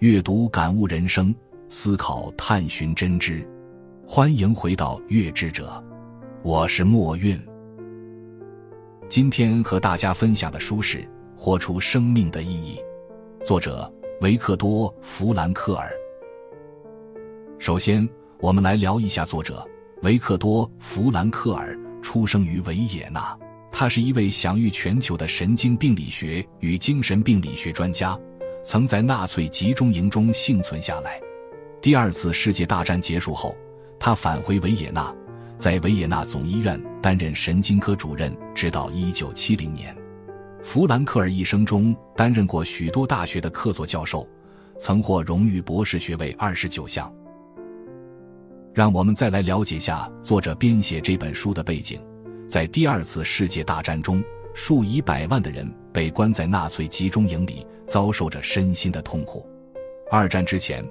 阅读感悟人生，思考探寻真知。欢迎回到月之者，我是墨韵。今天和大家分享的书是《活出生命的意义》，作者维克多·弗兰克尔。首先，我们来聊一下作者维克多·弗兰克尔。出生于维也纳，他是一位享誉全球的神经病理学与精神病理学专家，曾在纳粹集中营中幸存下来。第二次世界大战结束后，他返回维也纳，在维也纳总医院担任神经科主任，直到1970年。弗兰克尔一生中担任过许多大学的客座教授，曾获荣誉博士学位二十九项。让我们再来了解下作者编写这本书的背景。在第二次世界大战中，数以百万的人被关在纳粹集中营里，遭受着身心的痛苦。二战之前，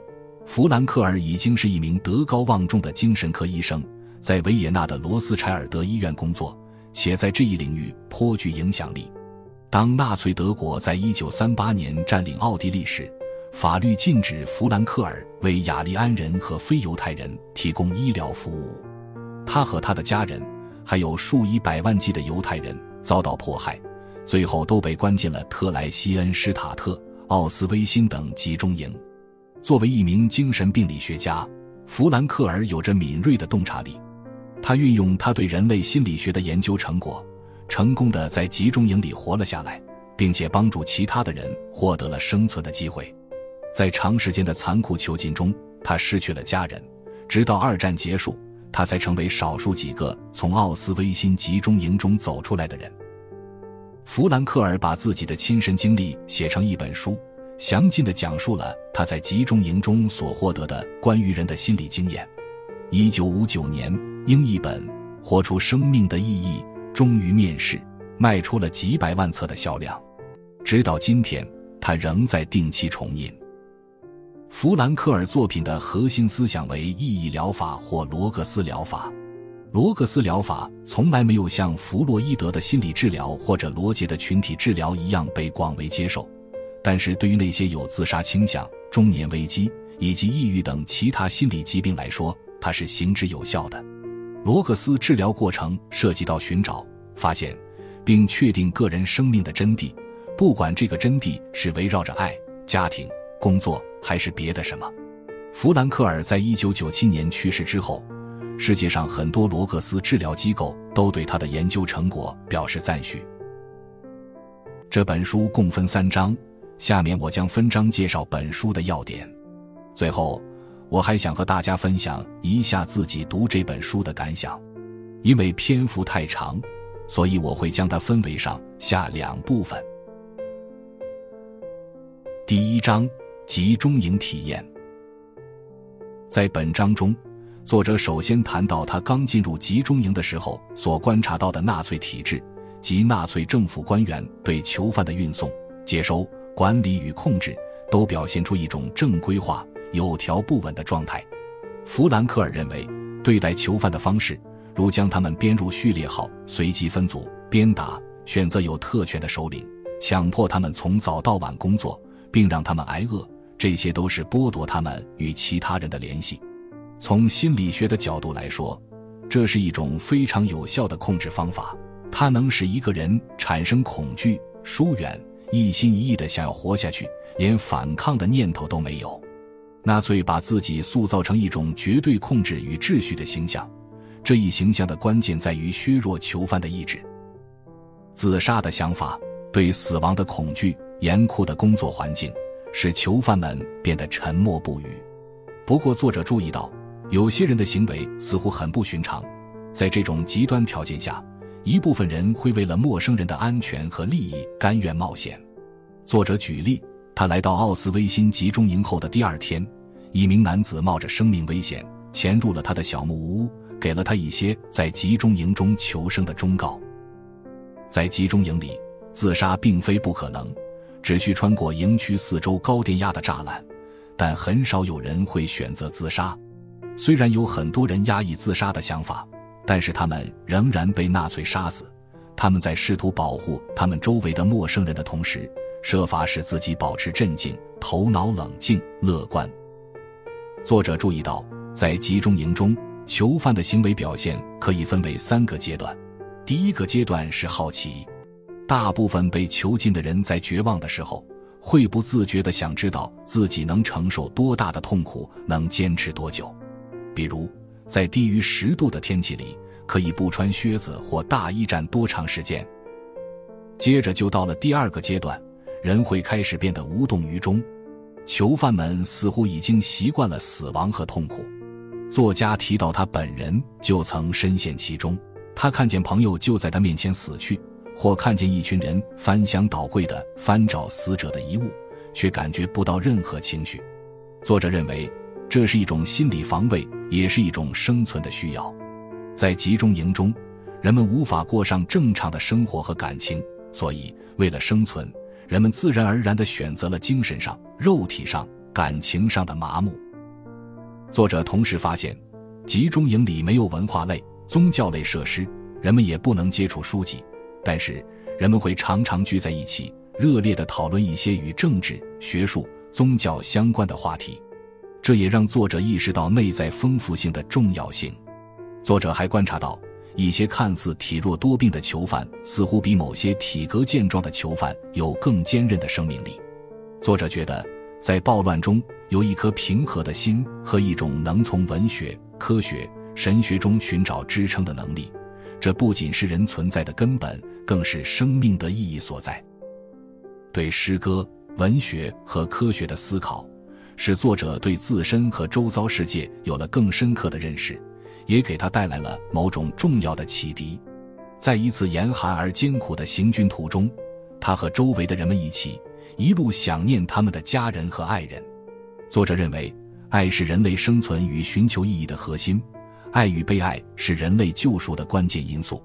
弗兰克尔已经是一名德高望重的精神科医生，在维也纳的罗斯柴尔德医院工作，且在这一领域颇具影响力。当纳粹德国在一九三八年占领奥地利时，法律禁止弗兰克尔为雅利安人和非犹太人提供医疗服务。他和他的家人，还有数以百万计的犹太人遭到迫害，最后都被关进了特莱西恩施塔特、奥斯威辛等集中营。作为一名精神病理学家，弗兰克尔有着敏锐的洞察力。他运用他对人类心理学的研究成果，成功的在集中营里活了下来，并且帮助其他的人获得了生存的机会。在长时间的残酷囚禁中，他失去了家人。直到二战结束，他才成为少数几个从奥斯威辛集中营中走出来的人。弗兰克尔把自己的亲身经历写成一本书，详尽的讲述了他在集中营中所获得的关于人的心理经验。一九五九年，英译本《活出生命的意义》终于面世，卖出了几百万册的销量。直到今天，他仍在定期重印。弗兰克尔作品的核心思想为意义疗法或罗格斯疗法。罗格斯疗法从来没有像弗洛伊德的心理治疗或者罗杰的群体治疗一样被广为接受，但是对于那些有自杀倾向、中年危机以及抑郁等其他心理疾病来说，它是行之有效的。罗格斯治疗过程涉及到寻找、发现，并确定个人生命的真谛，不管这个真谛是围绕着爱、家庭、工作。还是别的什么？弗兰克尔在一九九七年去世之后，世界上很多罗格斯治疗机构都对他的研究成果表示赞许。这本书共分三章，下面我将分章介绍本书的要点。最后，我还想和大家分享一下自己读这本书的感想。因为篇幅太长，所以我会将它分为上下两部分。第一章。集中营体验。在本章中，作者首先谈到他刚进入集中营的时候所观察到的纳粹体制及纳粹政府官员对囚犯的运送、接收、管理与控制，都表现出一种正规化、有条不紊的状态。弗兰克尔认为，对待囚犯的方式，如将他们编入序列号、随机分组、鞭打、选择有特权的首领、强迫他们从早到晚工作，并让他们挨饿。这些都是剥夺他们与其他人的联系。从心理学的角度来说，这是一种非常有效的控制方法。它能使一个人产生恐惧、疏远，一心一意的想要活下去，连反抗的念头都没有。纳粹把自己塑造成一种绝对控制与秩序的形象。这一形象的关键在于削弱囚犯的意志。自杀的想法，对死亡的恐惧，严酷的工作环境。使囚犯们变得沉默不语。不过，作者注意到，有些人的行为似乎很不寻常。在这种极端条件下，一部分人会为了陌生人的安全和利益甘愿冒险。作者举例，他来到奥斯威辛集中营后的第二天，一名男子冒着生命危险潜入了他的小木屋，给了他一些在集中营中求生的忠告。在集中营里，自杀并非不可能。只需穿过营区四周高电压的栅栏，但很少有人会选择自杀。虽然有很多人压抑自杀的想法，但是他们仍然被纳粹杀死。他们在试图保护他们周围的陌生人的同时，设法使自己保持镇静、头脑冷静、乐观。作者注意到，在集中营中，囚犯的行为表现可以分为三个阶段。第一个阶段是好奇，大部分被囚禁的人在绝望的时候，会不自觉地想知道自己能承受多大的痛苦，能坚持多久。比如，在低于十度的天气里，可以不穿靴子或大衣站多长时间。接着就到了第二个阶段，人会开始变得无动于衷。囚犯们似乎已经习惯了死亡和痛苦。作家提到，他本人就曾深陷其中。他看见朋友就在他面前死去，或看见一群人翻箱倒柜的翻找死者的遗物，却感觉不到任何情绪。作者认为，这是一种心理防卫，也是一种生存的需要。在集中营中，人们无法过上正常的生活和感情，所以为了生存，人们自然而然地选择了精神上、肉体上、感情上的麻木。作者同时发现，集中营里没有文化类。宗教类设施，人们也不能接触书籍，但是人们会常常聚在一起，热烈地讨论一些与政治、学术、宗教相关的话题。这也让作者意识到内在丰富性的重要性。作者还观察到，一些看似体弱多病的囚犯，似乎比某些体格健壮的囚犯有更坚韧的生命力。作者觉得，在暴乱中有一颗平和的心和一种能从文学、科学。神学中寻找支撑的能力，这不仅是人存在的根本，更是生命的意义所在。对诗歌、文学和科学的思考，使作者对自身和周遭世界有了更深刻的认识，也给他带来了某种重要的启迪。在一次严寒而艰苦的行军途中，他和周围的人们一起，一路想念他们的家人和爱人。作者认为，爱是人类生存与寻求意义的核心。爱与被爱是人类救赎的关键因素。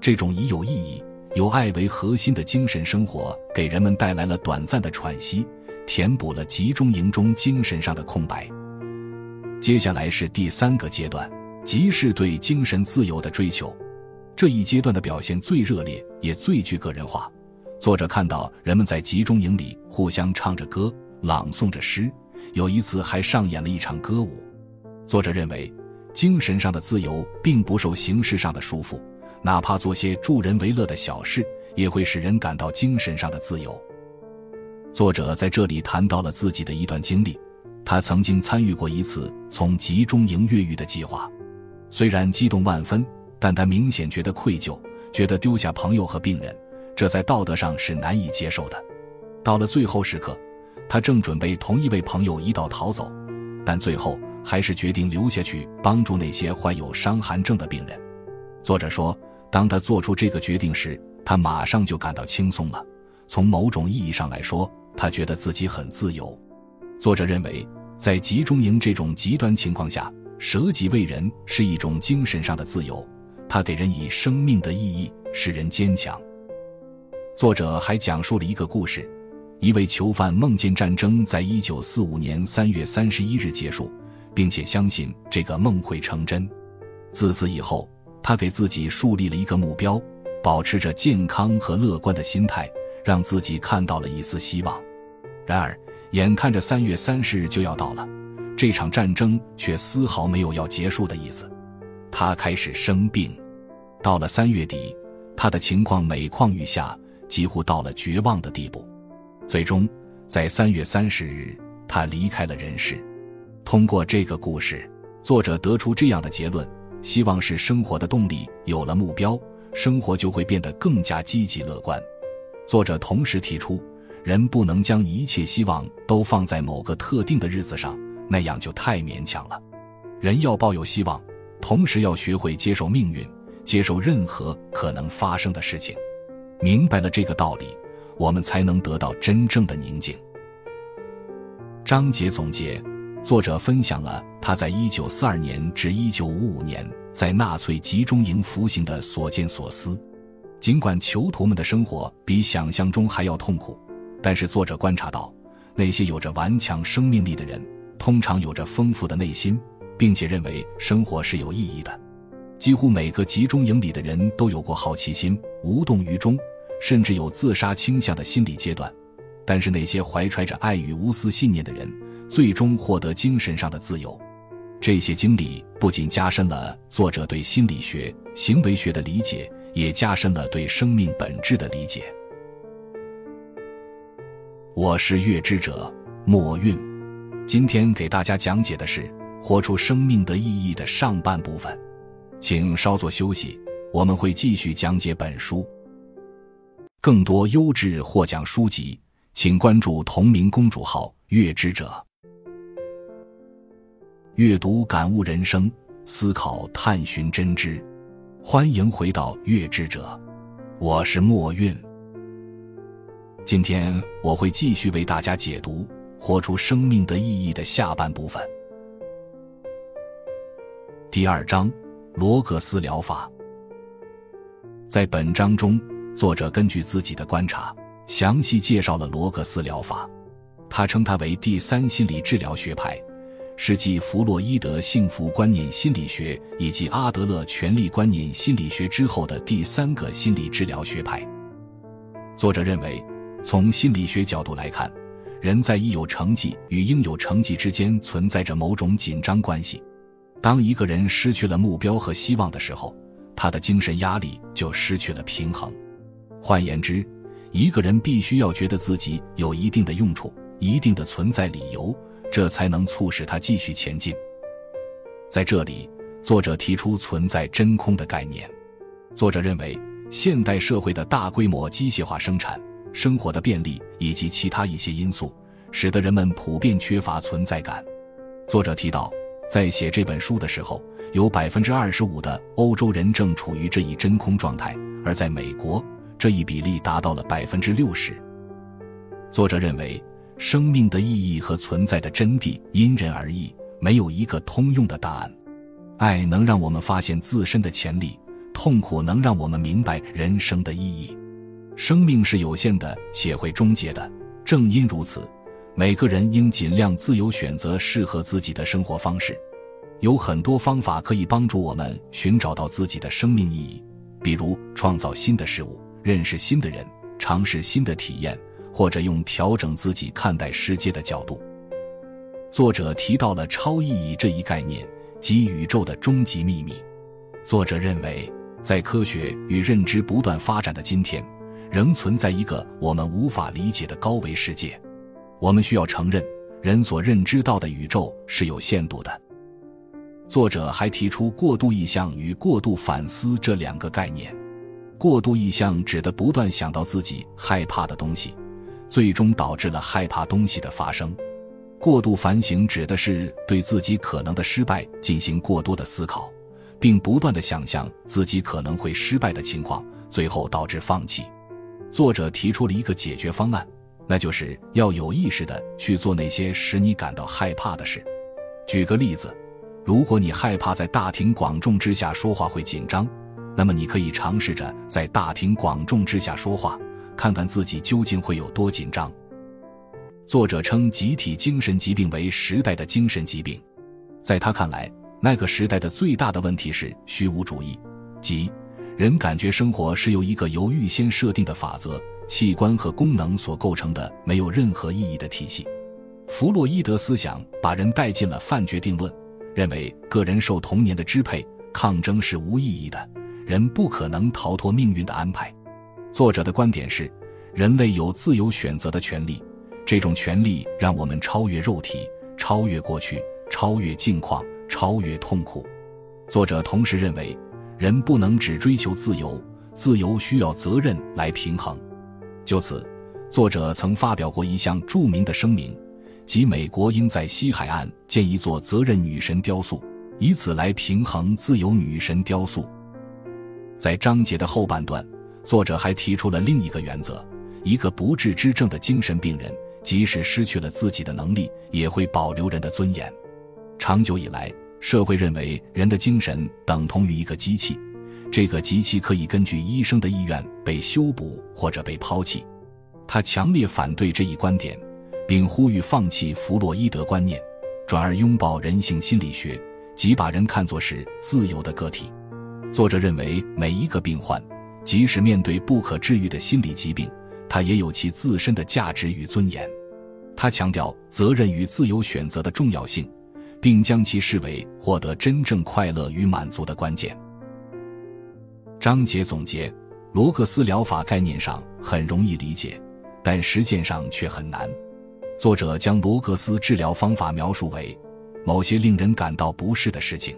这种以有意义、有爱为核心的精神生活，给人们带来了短暂的喘息，填补了集中营中精神上的空白。接下来是第三个阶段，即是对精神自由的追求。这一阶段的表现最热烈，也最具个人化。作者看到人们在集中营里互相唱着歌，朗诵着诗，有一次还上演了一场歌舞。作者认为。精神上的自由并不受形式上的束缚，哪怕做些助人为乐的小事，也会使人感到精神上的自由。作者在这里谈到了自己的一段经历，他曾经参与过一次从集中营越狱的计划，虽然激动万分，但他明显觉得愧疚，觉得丢下朋友和病人，这在道德上是难以接受的。到了最后时刻，他正准备同一位朋友一道逃走，但最后。还是决定留下去帮助那些患有伤寒症的病人。作者说，当他做出这个决定时，他马上就感到轻松了。从某种意义上来说，他觉得自己很自由。作者认为，在集中营这种极端情况下，舍己为人是一种精神上的自由，它给人以生命的意义，使人坚强。作者还讲述了一个故事：一位囚犯梦见战争在一九四五年三月三十一日结束。并且相信这个梦会成真。自此以后，他给自己树立了一个目标，保持着健康和乐观的心态，让自己看到了一丝希望。然而，眼看着三月三十日就要到了，这场战争却丝毫没有要结束的意思。他开始生病，到了三月底，他的情况每况愈下，几乎到了绝望的地步。最终，在三月三十日，他离开了人世。通过这个故事，作者得出这样的结论：希望是生活的动力。有了目标，生活就会变得更加积极乐观。作者同时提出，人不能将一切希望都放在某个特定的日子上，那样就太勉强了。人要抱有希望，同时要学会接受命运，接受任何可能发生的事情。明白了这个道理，我们才能得到真正的宁静。章节总结。作者分享了他在1942年至1955年在纳粹集中营服刑的所见所思。尽管囚徒们的生活比想象中还要痛苦，但是作者观察到，那些有着顽强生命力的人，通常有着丰富的内心，并且认为生活是有意义的。几乎每个集中营里的人都有过好奇心、无动于衷，甚至有自杀倾向的心理阶段。但是那些怀揣着爱与无私信念的人，最终获得精神上的自由。这些经历不仅加深了作者对心理学、行为学的理解，也加深了对生命本质的理解。我是月之者墨韵，今天给大家讲解的是《活出生命的意义》的上半部分，请稍作休息，我们会继续讲解本书。更多优质获奖书籍，请关注同名公主号“月之者”。阅读感悟人生，思考探寻真知。欢迎回到月之者，我是墨韵。今天我会继续为大家解读《活出生命的意义》的下半部分。第二章：罗格斯疗法。在本章中，作者根据自己的观察，详细介绍了罗格斯疗法。他称它为第三心理治疗学派。是继弗洛伊德幸福观念心理学以及阿德勒权力观念心理学之后的第三个心理治疗学派。作者认为，从心理学角度来看，人在已有成绩与应有成绩之间存在着某种紧张关系。当一个人失去了目标和希望的时候，他的精神压力就失去了平衡。换言之，一个人必须要觉得自己有一定的用处、一定的存在理由。这才能促使他继续前进。在这里，作者提出存在真空的概念。作者认为，现代社会的大规模机械化生产、生活的便利以及其他一些因素，使得人们普遍缺乏存在感。作者提到，在写这本书的时候，有百分之二十五的欧洲人正处于这一真空状态，而在美国，这一比例达到了百分之六十。作者认为。生命的意义和存在的真谛因人而异，没有一个通用的答案。爱能让我们发现自身的潜力，痛苦能让我们明白人生的意义。生命是有限的，且会终结的。正因如此，每个人应尽量自由选择适合自己的生活方式。有很多方法可以帮助我们寻找到自己的生命意义，比如创造新的事物、认识新的人、尝试新的体验。或者用调整自己看待世界的角度。作者提到了超意义这一概念及宇宙的终极秘密。作者认为，在科学与认知不断发展的今天，仍存在一个我们无法理解的高维世界。我们需要承认，人所认知到的宇宙是有限度的。作者还提出过度意向与过度反思这两个概念。过度意向指的不断想到自己害怕的东西。最终导致了害怕东西的发生。过度反省指的是对自己可能的失败进行过多的思考，并不断的想象自己可能会失败的情况，最后导致放弃。作者提出了一个解决方案，那就是要有意识的去做那些使你感到害怕的事。举个例子，如果你害怕在大庭广众之下说话会紧张，那么你可以尝试着在大庭广众之下说话。看看自己究竟会有多紧张。作者称集体精神疾病为时代的精神疾病，在他看来，那个时代的最大的问题是虚无主义，即人感觉生活是由一个由预先设定的法则、器官和功能所构成的没有任何意义的体系。弗洛伊德思想把人带进了犯决定论，认为个人受童年的支配、抗争是无意义的，人不可能逃脱命运的安排。作者的观点是，人类有自由选择的权利，这种权利让我们超越肉体，超越过去，超越境况，超越痛苦。作者同时认为，人不能只追求自由，自由需要责任来平衡。就此，作者曾发表过一项著名的声明，即美国应在西海岸建一座责任女神雕塑，以此来平衡自由女神雕塑。在章节的后半段。作者还提出了另一个原则：一个不治之症的精神病人，即使失去了自己的能力，也会保留人的尊严。长久以来，社会认为人的精神等同于一个机器，这个机器可以根据医生的意愿被修补或者被抛弃。他强烈反对这一观点，并呼吁放弃弗洛伊德观念，转而拥抱人性心理学，即把人看作是自由的个体。作者认为，每一个病患。即使面对不可治愈的心理疾病，他也有其自身的价值与尊严。他强调责任与自由选择的重要性，并将其视为获得真正快乐与满足的关键。章节总结：罗克斯疗法概念上很容易理解，但实践上却很难。作者将罗格斯治疗方法描述为某些令人感到不适的事情，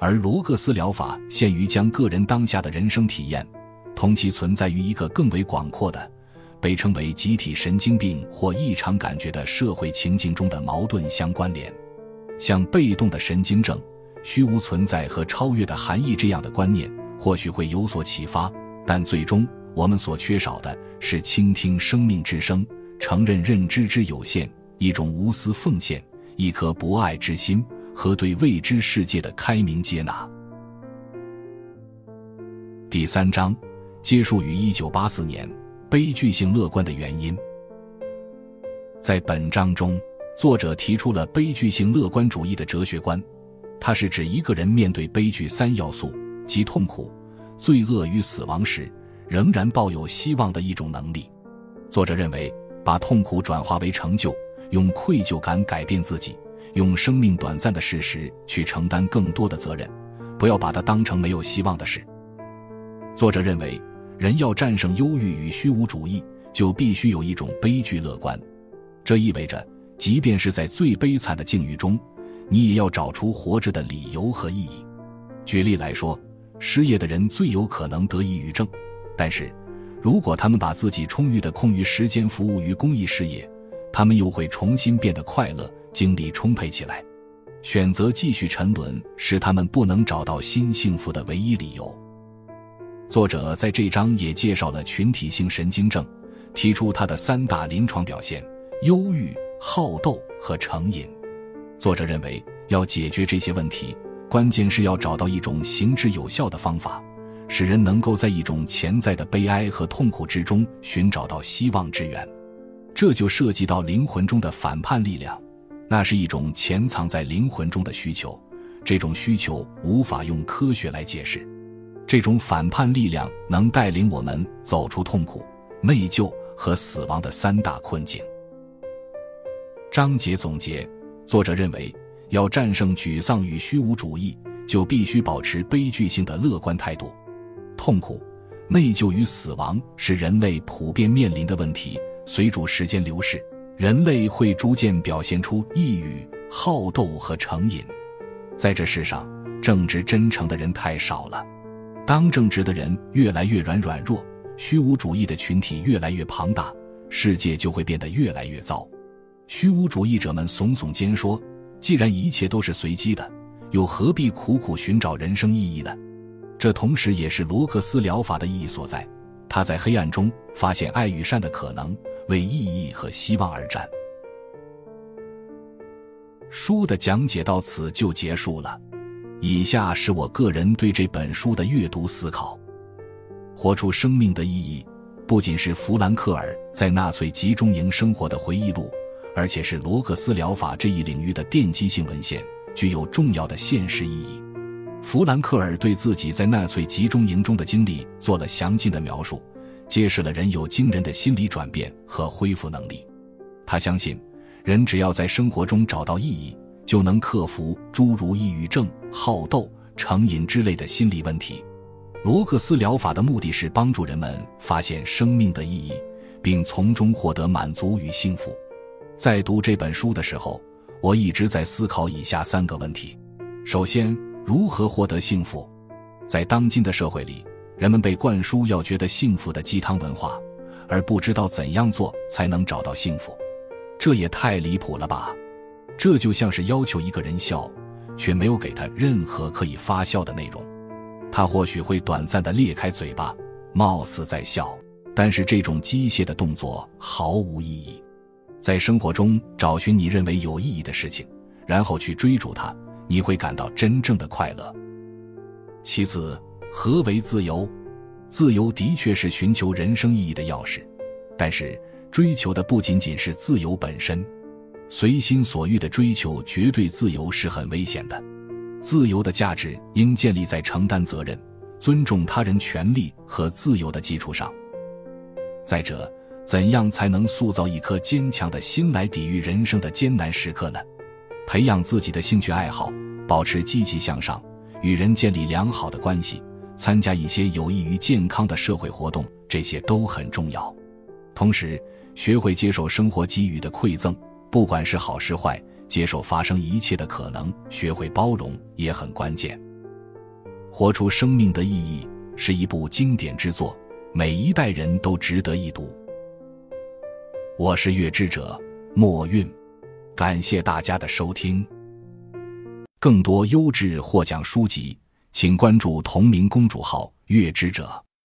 而罗格斯疗法限于将个人当下的人生体验同其存在于一个更为广阔的、被称为集体神经病或异常感觉的社会情境中的矛盾相关联。像被动的神经症、虚无存在和超越的含义这样的观念或许会有所启发，但最终我们所缺少的是倾听生命之声。承认认知之有限，一种无私奉献，一颗博爱之心和对未知世界的开明接纳。第三章结束于一九八四年，悲剧性乐观的原因。在本章中，作者提出了悲剧性乐观主义的哲学观，它是指一个人面对悲剧三要素，即痛苦、罪恶与死亡时，仍然抱有希望的一种能力。作者认为。把痛苦转化为成就，用愧疚感改变自己，用生命短暂的事实去承担更多的责任，不要把它当成没有希望的事。作者认为，人要战胜忧郁与虚无主义，就必须有一种悲剧乐观。这意味着，即便是在最悲惨的境遇中，你也要找出活着的理由和意义。举例来说，失业的人最有可能得抑郁症，但是。如果他们把自己充裕的空余时间服务于公益事业，他们又会重新变得快乐，精力充沛起来。选择继续沉沦是他们不能找到新幸福的唯一理由。作者在这章也介绍了群体性神经症，提出它的三大临床表现：忧郁、好斗和成瘾。作者认为，要解决这些问题，关键是要找到一种行之有效的方法。使人能够在一种潜在的悲哀和痛苦之中寻找到希望之源，这就涉及到灵魂中的反叛力量，那是一种潜藏在灵魂中的需求，这种需求无法用科学来解释。这种反叛力量能带领我们走出痛苦、内疚和死亡的三大困境。章节总结：作者认为，要战胜沮丧与虚无主义，就必须保持悲剧性的乐观态度。痛苦、内疚与死亡是人类普遍面临的问题。随着时间流逝，人类会逐渐表现出抑郁、好斗和成瘾。在这世上，正直真诚的人太少了。当正直的人越来越软软弱，虚无主义的群体越来越庞大，世界就会变得越来越糟。虚无主义者们耸耸肩说：“既然一切都是随机的，又何必苦苦寻找人生意义呢？”这同时也是罗克斯疗法的意义所在。他在黑暗中发现爱与善的可能，为意义和希望而战。书的讲解到此就结束了。以下是我个人对这本书的阅读思考：活出生命的意义，不仅是弗兰克尔在纳粹集中营生活的回忆录，而且是罗克斯疗法这一领域的奠基性文献，具有重要的现实意义。弗兰克尔对自己在纳粹集中营中的经历做了详尽的描述，揭示了人有惊人的心理转变和恢复能力。他相信，人只要在生活中找到意义，就能克服诸如抑郁症、好斗、成瘾之类的心理问题。罗克斯疗法的目的是帮助人们发现生命的意义，并从中获得满足与幸福。在读这本书的时候，我一直在思考以下三个问题：首先，如何获得幸福？在当今的社会里，人们被灌输要觉得幸福的鸡汤文化，而不知道怎样做才能找到幸福。这也太离谱了吧！这就像是要求一个人笑，却没有给他任何可以发笑的内容。他或许会短暂的裂开嘴巴，貌似在笑，但是这种机械的动作毫无意义。在生活中找寻你认为有意义的事情，然后去追逐它。你会感到真正的快乐。其次，何为自由？自由的确是寻求人生意义的钥匙，但是追求的不仅仅是自由本身。随心所欲的追求绝对自由是很危险的。自由的价值应建立在承担责任、尊重他人权利和自由的基础上。再者，怎样才能塑造一颗坚强的心来抵御人生的艰难时刻呢？培养自己的兴趣爱好，保持积极向上，与人建立良好的关系，参加一些有益于健康的社会活动，这些都很重要。同时，学会接受生活给予的馈赠，不管是好是坏，接受发生一切的可能，学会包容也很关键。活出生命的意义是一部经典之作，每一代人都值得一读。我是月之者墨韵，感谢大家的收听。更多优质获奖书籍，请关注同名公主号“月之者”。